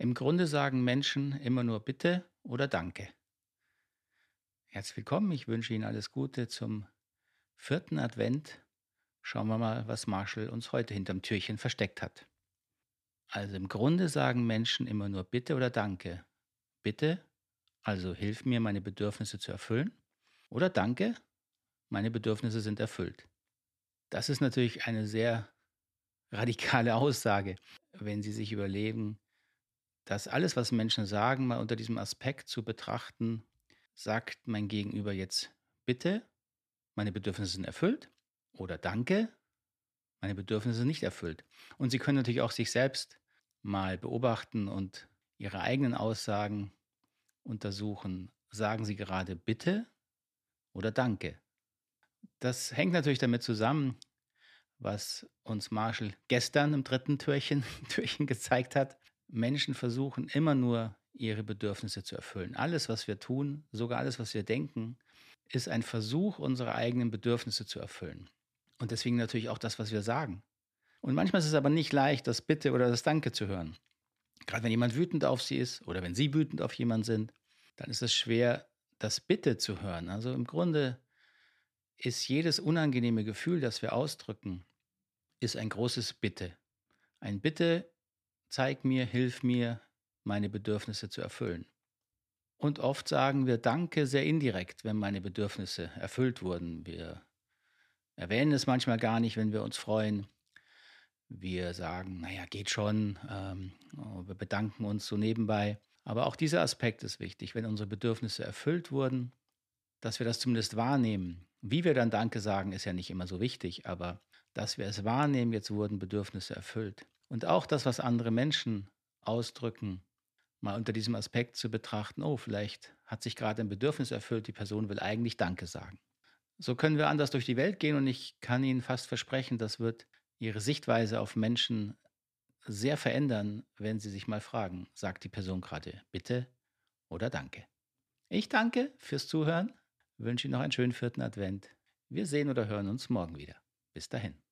Im Grunde sagen Menschen immer nur Bitte oder Danke. Herzlich willkommen, ich wünsche Ihnen alles Gute zum vierten Advent. Schauen wir mal, was Marshall uns heute hinterm Türchen versteckt hat. Also im Grunde sagen Menschen immer nur Bitte oder Danke. Bitte, also hilf mir, meine Bedürfnisse zu erfüllen. Oder Danke, meine Bedürfnisse sind erfüllt. Das ist natürlich eine sehr radikale Aussage, wenn Sie sich überlegen, dass alles, was Menschen sagen, mal unter diesem Aspekt zu betrachten, sagt mein Gegenüber jetzt bitte, meine Bedürfnisse sind erfüllt oder danke, meine Bedürfnisse sind nicht erfüllt. Und Sie können natürlich auch sich selbst mal beobachten und Ihre eigenen Aussagen untersuchen. Sagen Sie gerade bitte oder danke? Das hängt natürlich damit zusammen, was uns Marshall gestern im dritten Türchen, Türchen gezeigt hat. Menschen versuchen immer nur ihre Bedürfnisse zu erfüllen. Alles, was wir tun, sogar alles, was wir denken, ist ein Versuch, unsere eigenen Bedürfnisse zu erfüllen. Und deswegen natürlich auch das, was wir sagen. Und manchmal ist es aber nicht leicht, das Bitte oder das Danke zu hören. Gerade wenn jemand wütend auf sie ist oder wenn sie wütend auf jemanden sind, dann ist es schwer, das Bitte zu hören. Also im Grunde ist jedes unangenehme Gefühl, das wir ausdrücken, ist ein großes Bitte. Ein Bitte zeig mir, hilf mir, meine Bedürfnisse zu erfüllen. Und oft sagen wir Danke sehr indirekt, wenn meine Bedürfnisse erfüllt wurden. Wir erwähnen es manchmal gar nicht, wenn wir uns freuen. Wir sagen, naja, geht schon. Ähm, oh, wir bedanken uns so nebenbei. Aber auch dieser Aspekt ist wichtig, wenn unsere Bedürfnisse erfüllt wurden, dass wir das zumindest wahrnehmen. Wie wir dann Danke sagen, ist ja nicht immer so wichtig, aber dass wir es wahrnehmen, jetzt wurden Bedürfnisse erfüllt. Und auch das, was andere Menschen ausdrücken, mal unter diesem Aspekt zu betrachten, oh, vielleicht hat sich gerade ein Bedürfnis erfüllt, die Person will eigentlich Danke sagen. So können wir anders durch die Welt gehen und ich kann Ihnen fast versprechen, das wird Ihre Sichtweise auf Menschen sehr verändern, wenn Sie sich mal fragen, sagt die Person gerade bitte oder danke. Ich danke fürs Zuhören, wünsche Ihnen noch einen schönen vierten Advent. Wir sehen oder hören uns morgen wieder. Bis dahin.